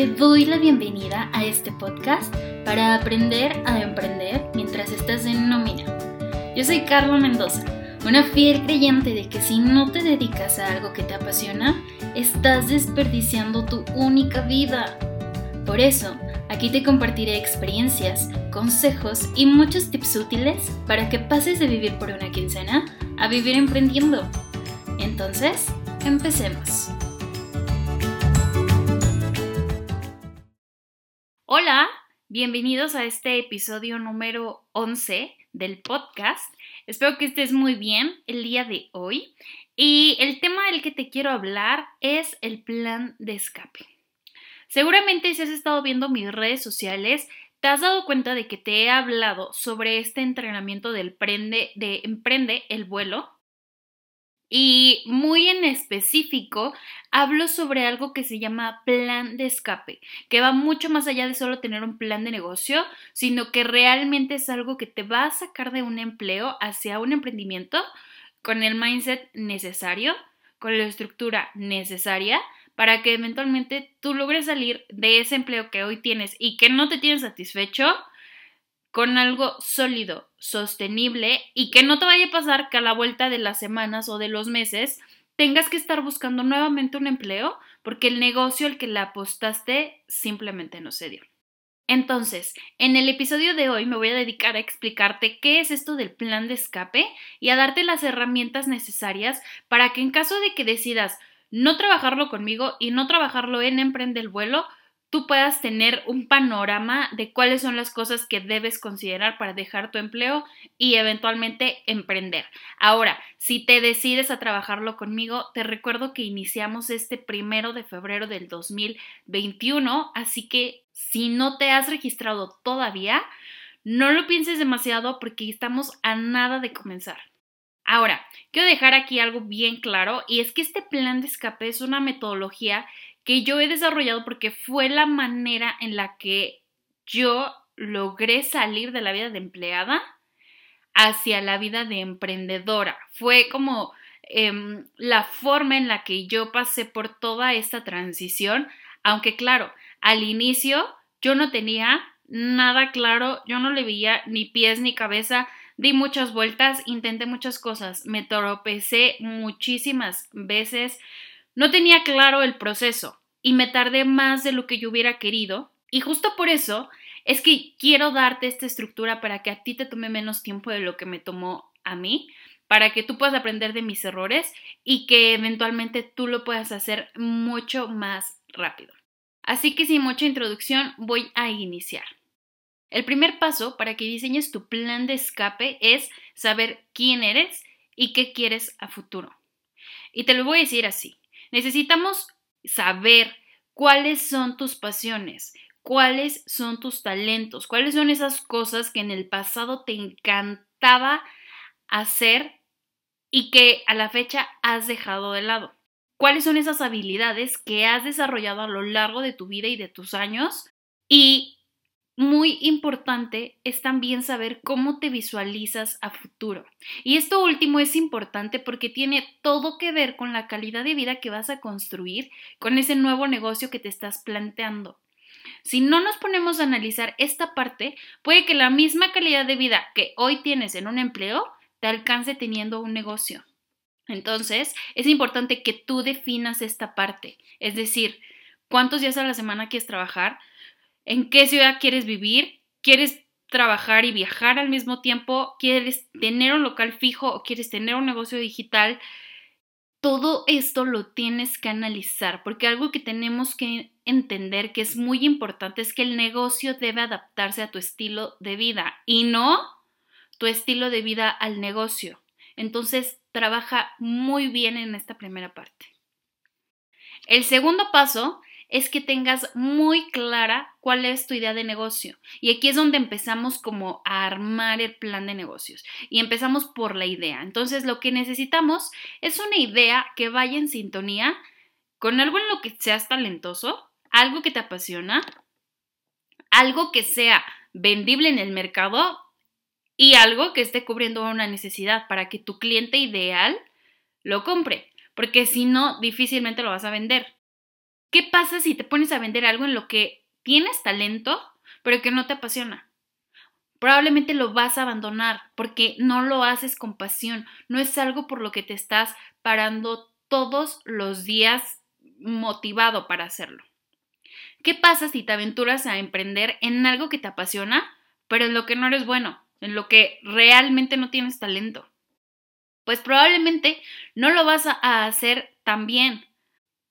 Te doy la bienvenida a este podcast para aprender a emprender mientras estás en nómina. Yo soy Carla Mendoza, una fiel creyente de que si no te dedicas a algo que te apasiona, estás desperdiciando tu única vida. Por eso, aquí te compartiré experiencias, consejos y muchos tips útiles para que pases de vivir por una quincena a vivir emprendiendo. Entonces, empecemos. Hola, bienvenidos a este episodio número 11 del podcast. Espero que estés muy bien el día de hoy. Y el tema del que te quiero hablar es el plan de escape. Seguramente si has estado viendo mis redes sociales, te has dado cuenta de que te he hablado sobre este entrenamiento del prende, de emprende el vuelo y muy en específico, hablo sobre algo que se llama plan de escape, que va mucho más allá de solo tener un plan de negocio, sino que realmente es algo que te va a sacar de un empleo hacia un emprendimiento con el mindset necesario, con la estructura necesaria para que eventualmente tú logres salir de ese empleo que hoy tienes y que no te tiene satisfecho con algo sólido, sostenible y que no te vaya a pasar que a la vuelta de las semanas o de los meses tengas que estar buscando nuevamente un empleo porque el negocio al que le apostaste simplemente no se dio. Entonces, en el episodio de hoy me voy a dedicar a explicarte qué es esto del plan de escape y a darte las herramientas necesarias para que en caso de que decidas no trabajarlo conmigo y no trabajarlo en Emprende el Vuelo, tú puedas tener un panorama de cuáles son las cosas que debes considerar para dejar tu empleo y eventualmente emprender. Ahora, si te decides a trabajarlo conmigo, te recuerdo que iniciamos este primero de febrero del 2021, así que si no te has registrado todavía, no lo pienses demasiado porque estamos a nada de comenzar. Ahora, quiero dejar aquí algo bien claro y es que este plan de escape es una metodología que yo he desarrollado porque fue la manera en la que yo logré salir de la vida de empleada hacia la vida de emprendedora. Fue como em, la forma en la que yo pasé por toda esta transición, aunque claro, al inicio yo no tenía nada claro, yo no le veía ni pies ni cabeza, di muchas vueltas, intenté muchas cosas, me tropecé muchísimas veces, no tenía claro el proceso y me tardé más de lo que yo hubiera querido. Y justo por eso es que quiero darte esta estructura para que a ti te tome menos tiempo de lo que me tomó a mí, para que tú puedas aprender de mis errores y que eventualmente tú lo puedas hacer mucho más rápido. Así que sin mucha introducción voy a iniciar. El primer paso para que diseñes tu plan de escape es saber quién eres y qué quieres a futuro. Y te lo voy a decir así. Necesitamos saber cuáles son tus pasiones, cuáles son tus talentos, cuáles son esas cosas que en el pasado te encantaba hacer y que a la fecha has dejado de lado. ¿Cuáles son esas habilidades que has desarrollado a lo largo de tu vida y de tus años? Y muy importante es también saber cómo te visualizas a futuro. Y esto último es importante porque tiene todo que ver con la calidad de vida que vas a construir con ese nuevo negocio que te estás planteando. Si no nos ponemos a analizar esta parte, puede que la misma calidad de vida que hoy tienes en un empleo te alcance teniendo un negocio. Entonces, es importante que tú definas esta parte, es decir, cuántos días a la semana quieres trabajar, en qué ciudad quieres vivir, quieres trabajar y viajar al mismo tiempo, quieres tener un local fijo o quieres tener un negocio digital. Todo esto lo tienes que analizar porque algo que tenemos que entender que es muy importante es que el negocio debe adaptarse a tu estilo de vida y no tu estilo de vida al negocio. Entonces, trabaja muy bien en esta primera parte. El segundo paso es que tengas muy clara cuál es tu idea de negocio. Y aquí es donde empezamos como a armar el plan de negocios. Y empezamos por la idea. Entonces lo que necesitamos es una idea que vaya en sintonía con algo en lo que seas talentoso, algo que te apasiona, algo que sea vendible en el mercado y algo que esté cubriendo una necesidad para que tu cliente ideal lo compre. Porque si no, difícilmente lo vas a vender. ¿Qué pasa si te pones a vender algo en lo que tienes talento, pero que no te apasiona? Probablemente lo vas a abandonar porque no lo haces con pasión, no es algo por lo que te estás parando todos los días motivado para hacerlo. ¿Qué pasa si te aventuras a emprender en algo que te apasiona, pero en lo que no eres bueno, en lo que realmente no tienes talento? Pues probablemente no lo vas a hacer tan bien.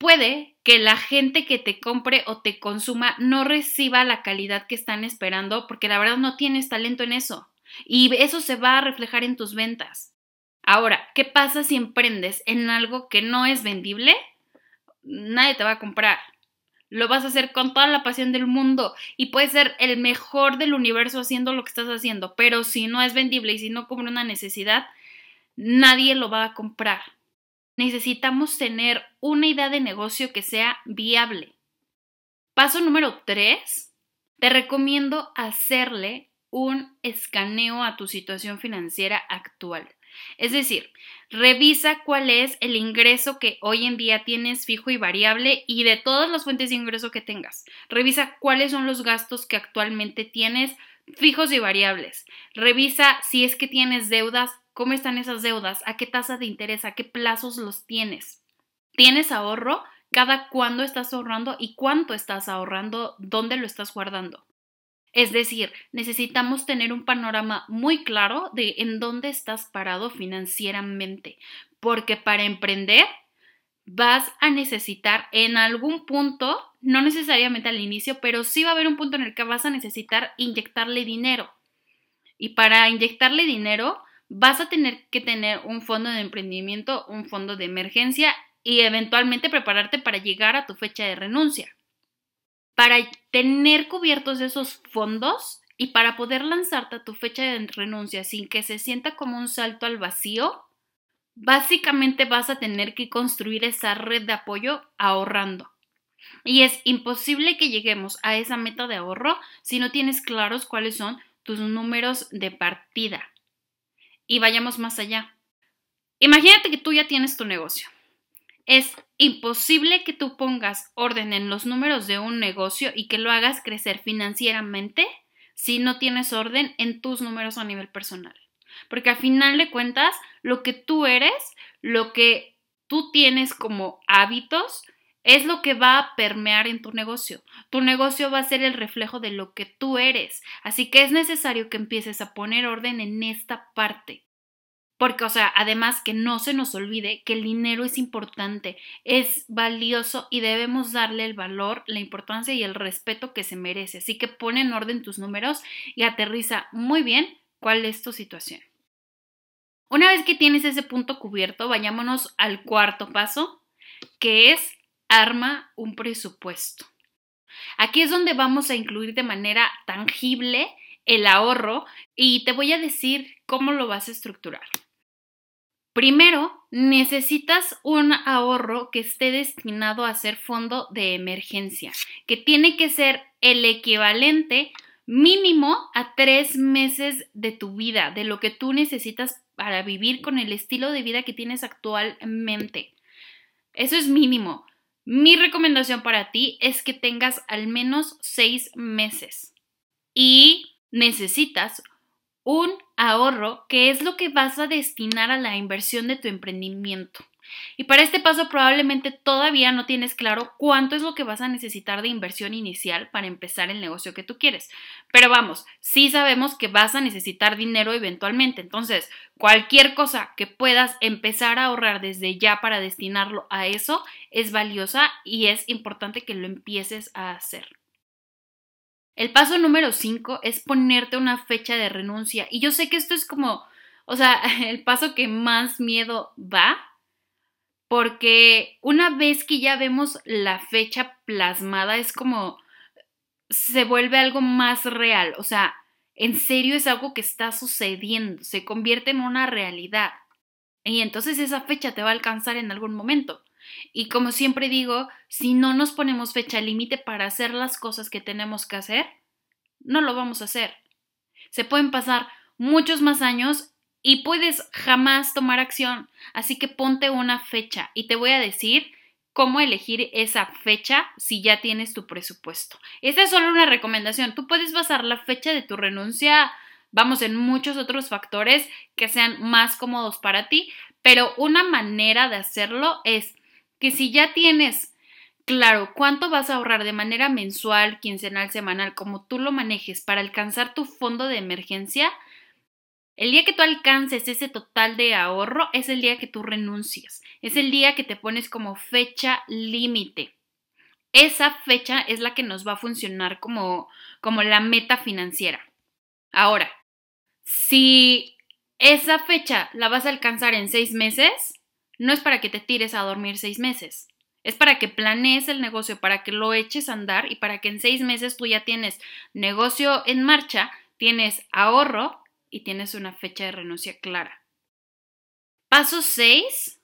Puede que la gente que te compre o te consuma no reciba la calidad que están esperando porque la verdad no tienes talento en eso. Y eso se va a reflejar en tus ventas. Ahora, ¿qué pasa si emprendes en algo que no es vendible? Nadie te va a comprar. Lo vas a hacer con toda la pasión del mundo y puedes ser el mejor del universo haciendo lo que estás haciendo, pero si no es vendible y si no cubre una necesidad, nadie lo va a comprar. Necesitamos tener una idea de negocio que sea viable. Paso número 3. Te recomiendo hacerle un escaneo a tu situación financiera actual. Es decir, revisa cuál es el ingreso que hoy en día tienes fijo y variable y de todas las fuentes de ingreso que tengas. Revisa cuáles son los gastos que actualmente tienes fijos y variables. Revisa si es que tienes deudas, cómo están esas deudas, a qué tasa de interés, a qué plazos los tienes. ¿Tienes ahorro? ¿Cada cuándo estás ahorrando y cuánto estás ahorrando? ¿Dónde lo estás guardando? Es decir, necesitamos tener un panorama muy claro de en dónde estás parado financieramente, porque para emprender vas a necesitar en algún punto, no necesariamente al inicio, pero sí va a haber un punto en el que vas a necesitar inyectarle dinero. Y para inyectarle dinero, vas a tener que tener un fondo de emprendimiento, un fondo de emergencia y eventualmente prepararte para llegar a tu fecha de renuncia para tener cubiertos esos fondos y para poder lanzarte a tu fecha de renuncia sin que se sienta como un salto al vacío, básicamente vas a tener que construir esa red de apoyo ahorrando. Y es imposible que lleguemos a esa meta de ahorro si no tienes claros cuáles son tus números de partida. Y vayamos más allá. Imagínate que tú ya tienes tu negocio es imposible que tú pongas orden en los números de un negocio y que lo hagas crecer financieramente si no tienes orden en tus números a nivel personal. Porque al final de cuentas, lo que tú eres, lo que tú tienes como hábitos, es lo que va a permear en tu negocio. Tu negocio va a ser el reflejo de lo que tú eres. Así que es necesario que empieces a poner orden en esta parte. Porque, o sea, además que no se nos olvide que el dinero es importante, es valioso y debemos darle el valor, la importancia y el respeto que se merece. Así que pon en orden tus números y aterriza muy bien cuál es tu situación. Una vez que tienes ese punto cubierto, vayámonos al cuarto paso, que es arma un presupuesto. Aquí es donde vamos a incluir de manera tangible el ahorro y te voy a decir cómo lo vas a estructurar. Primero, necesitas un ahorro que esté destinado a ser fondo de emergencia, que tiene que ser el equivalente mínimo a tres meses de tu vida, de lo que tú necesitas para vivir con el estilo de vida que tienes actualmente. Eso es mínimo. Mi recomendación para ti es que tengas al menos seis meses y necesitas un ahorro que es lo que vas a destinar a la inversión de tu emprendimiento. Y para este paso probablemente todavía no tienes claro cuánto es lo que vas a necesitar de inversión inicial para empezar el negocio que tú quieres. Pero vamos, sí sabemos que vas a necesitar dinero eventualmente. Entonces, cualquier cosa que puedas empezar a ahorrar desde ya para destinarlo a eso es valiosa y es importante que lo empieces a hacer. El paso número 5 es ponerte una fecha de renuncia. Y yo sé que esto es como, o sea, el paso que más miedo va, porque una vez que ya vemos la fecha plasmada, es como, se vuelve algo más real. O sea, en serio es algo que está sucediendo, se convierte en una realidad. Y entonces esa fecha te va a alcanzar en algún momento. Y como siempre digo, si no nos ponemos fecha límite para hacer las cosas que tenemos que hacer, no lo vamos a hacer. Se pueden pasar muchos más años y puedes jamás tomar acción. Así que ponte una fecha y te voy a decir cómo elegir esa fecha si ya tienes tu presupuesto. Esta es solo una recomendación. Tú puedes basar la fecha de tu renuncia, vamos, en muchos otros factores que sean más cómodos para ti, pero una manera de hacerlo es que si ya tienes claro cuánto vas a ahorrar de manera mensual, quincenal, semanal, como tú lo manejes para alcanzar tu fondo de emergencia, el día que tú alcances ese total de ahorro es el día que tú renuncias, es el día que te pones como fecha límite. Esa fecha es la que nos va a funcionar como, como la meta financiera. Ahora, si esa fecha la vas a alcanzar en seis meses, no es para que te tires a dormir seis meses. Es para que planees el negocio, para que lo eches a andar y para que en seis meses tú ya tienes negocio en marcha, tienes ahorro y tienes una fecha de renuncia clara. Paso 6.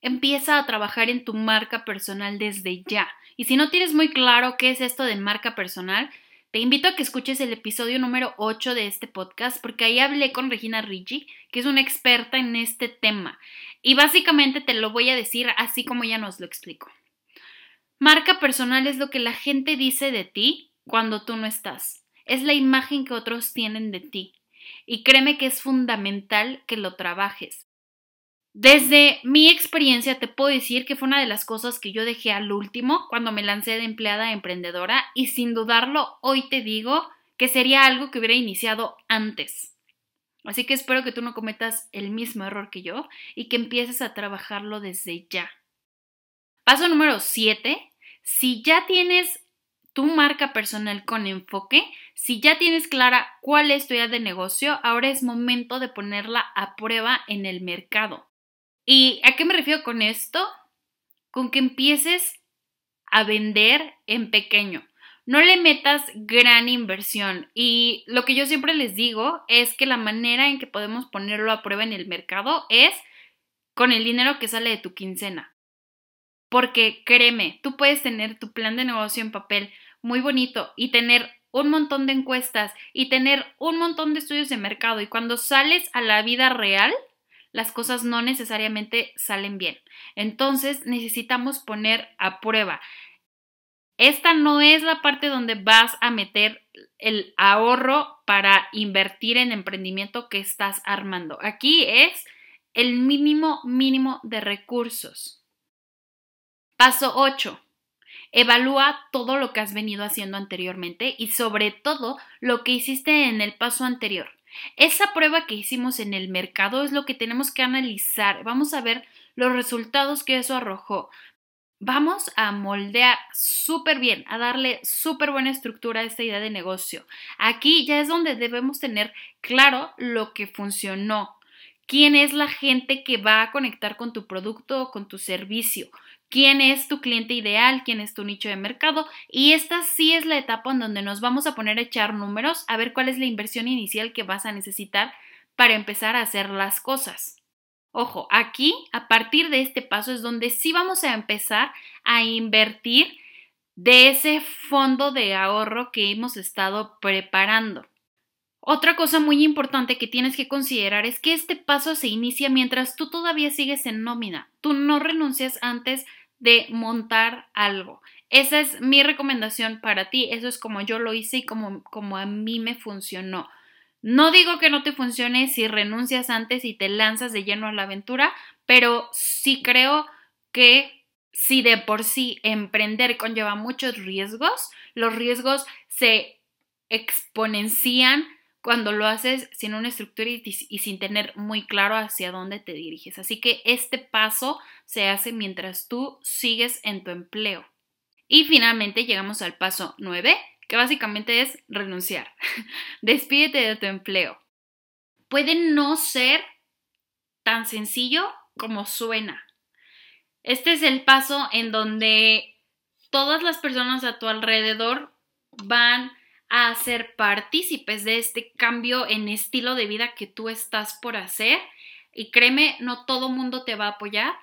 Empieza a trabajar en tu marca personal desde ya. Y si no tienes muy claro qué es esto de marca personal, te invito a que escuches el episodio número 8 de este podcast porque ahí hablé con Regina Ricci, que es una experta en este tema. Y básicamente te lo voy a decir así como ella nos lo explicó. Marca personal es lo que la gente dice de ti cuando tú no estás. Es la imagen que otros tienen de ti. Y créeme que es fundamental que lo trabajes. Desde mi experiencia te puedo decir que fue una de las cosas que yo dejé al último cuando me lancé de empleada emprendedora y sin dudarlo hoy te digo que sería algo que hubiera iniciado antes. Así que espero que tú no cometas el mismo error que yo y que empieces a trabajarlo desde ya. Paso número 7. Si ya tienes tu marca personal con enfoque. Si ya tienes clara cuál es tu idea de negocio, ahora es momento de ponerla a prueba en el mercado. ¿Y a qué me refiero con esto? Con que empieces a vender en pequeño. No le metas gran inversión y lo que yo siempre les digo es que la manera en que podemos ponerlo a prueba en el mercado es con el dinero que sale de tu quincena. Porque créeme, tú puedes tener tu plan de negocio en papel, muy bonito y tener un montón de encuestas y tener un montón de estudios de mercado y cuando sales a la vida real, las cosas no necesariamente salen bien. Entonces necesitamos poner a prueba. Esta no es la parte donde vas a meter el ahorro para invertir en emprendimiento que estás armando. Aquí es el mínimo mínimo de recursos. Paso 8. Evalúa todo lo que has venido haciendo anteriormente y sobre todo lo que hiciste en el paso anterior. Esa prueba que hicimos en el mercado es lo que tenemos que analizar. Vamos a ver los resultados que eso arrojó. Vamos a moldear súper bien, a darle súper buena estructura a esta idea de negocio. Aquí ya es donde debemos tener claro lo que funcionó, quién es la gente que va a conectar con tu producto o con tu servicio, quién es tu cliente ideal, quién es tu nicho de mercado y esta sí es la etapa en donde nos vamos a poner a echar números a ver cuál es la inversión inicial que vas a necesitar para empezar a hacer las cosas. Ojo, aquí a partir de este paso es donde sí vamos a empezar a invertir de ese fondo de ahorro que hemos estado preparando. Otra cosa muy importante que tienes que considerar es que este paso se inicia mientras tú todavía sigues en nómina. Tú no renuncias antes de montar algo. Esa es mi recomendación para ti. Eso es como yo lo hice y como, como a mí me funcionó. No digo que no te funcione si renuncias antes y te lanzas de lleno a la aventura, pero sí creo que si de por sí emprender conlleva muchos riesgos, los riesgos se exponencian cuando lo haces sin una estructura y, sin tener muy claro hacia dónde te diriges. Así que este paso se hace mientras tú sigues en tu empleo. Y finalmente llegamos al paso 9, que básicamente es renunciar. Despídete de tu empleo. Puede no ser tan sencillo como suena. Este es el paso en donde todas las personas a tu alrededor van a ser partícipes de este cambio en estilo de vida que tú estás por hacer. Y créeme, no todo mundo te va a apoyar,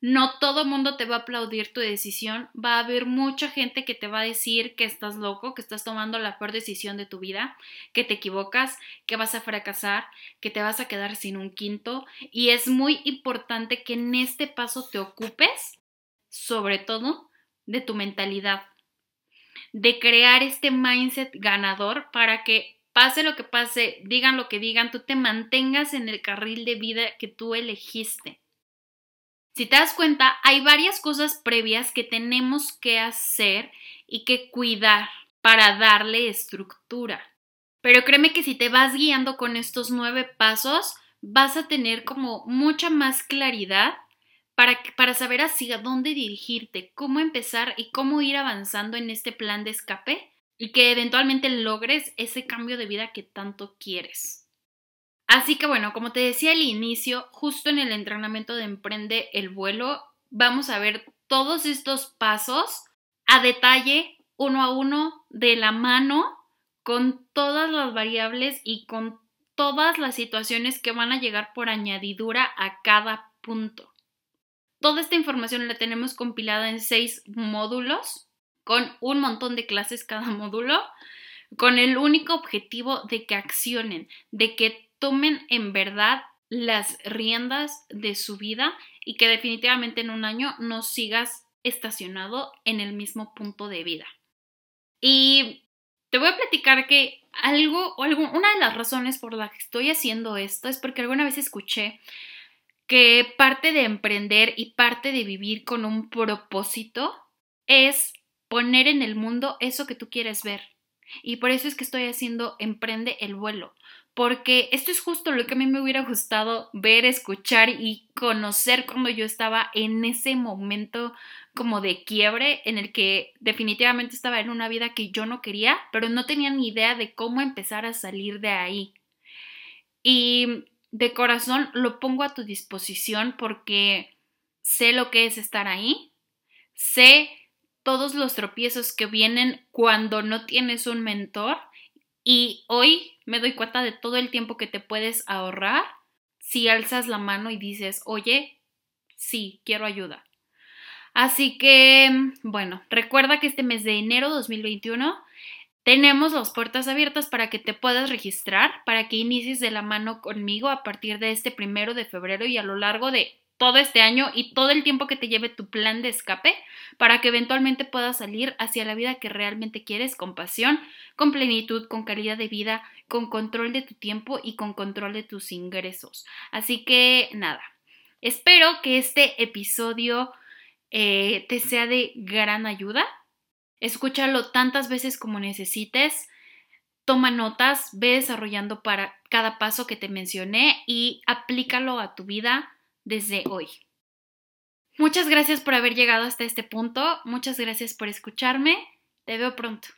no todo mundo te va a aplaudir tu decisión, va a haber mucha gente que te va a decir que estás loco, que estás tomando la peor decisión de tu vida, que te equivocas, que vas a fracasar, que te vas a quedar sin un quinto. Y es muy importante que en este paso te ocupes sobre todo, de tu mentalidad, de crear este mindset ganador para que pase lo que pase, digan lo que digan, tú te mantengas en el carril de vida que tú elegiste. Si te das cuenta, hay varias cosas previas que tenemos que hacer y que cuidar para darle estructura. Pero créeme que si te vas guiando con estos nueve pasos, vas a tener como mucha más claridad para, para saber hacia dónde dirigirte, cómo empezar y cómo ir avanzando en este plan de escape y que eventualmente logres ese cambio de vida que tanto quieres. Así que bueno, como te decía al inicio, justo en el entrenamiento de Emprende el vuelo, vamos a ver todos estos pasos a detalle, uno a uno, de la mano, con todas las variables y con todas las situaciones que van a llegar por añadidura a cada punto. Toda esta información la tenemos compilada en seis módulos, con un montón de clases cada módulo, con el único objetivo de que accionen, de que tomen en verdad las riendas de su vida y que definitivamente en un año no sigas estacionado en el mismo punto de vida. Y te voy a platicar que algo o una de las razones por las que estoy haciendo esto es porque alguna vez escuché que parte de emprender y parte de vivir con un propósito es poner en el mundo eso que tú quieres ver. Y por eso es que estoy haciendo Emprende el vuelo, porque esto es justo lo que a mí me hubiera gustado ver, escuchar y conocer cuando yo estaba en ese momento como de quiebre en el que definitivamente estaba en una vida que yo no quería, pero no tenía ni idea de cómo empezar a salir de ahí. Y de corazón lo pongo a tu disposición porque sé lo que es estar ahí, sé todos los tropiezos que vienen cuando no tienes un mentor y hoy me doy cuenta de todo el tiempo que te puedes ahorrar si alzas la mano y dices, oye, sí, quiero ayuda. Así que, bueno, recuerda que este mes de enero 2021 tenemos las puertas abiertas para que te puedas registrar, para que inicies de la mano conmigo a partir de este primero de febrero y a lo largo de todo este año y todo el tiempo que te lleve tu plan de escape para que eventualmente puedas salir hacia la vida que realmente quieres con pasión, con plenitud, con calidad de vida, con control de tu tiempo y con control de tus ingresos. Así que nada, espero que este episodio eh, te sea de gran ayuda. Escúchalo tantas veces como necesites. Toma notas, ve desarrollando para cada paso que te mencioné y aplícalo a tu vida desde hoy. Muchas gracias por haber llegado hasta este punto, muchas gracias por escucharme, te veo pronto.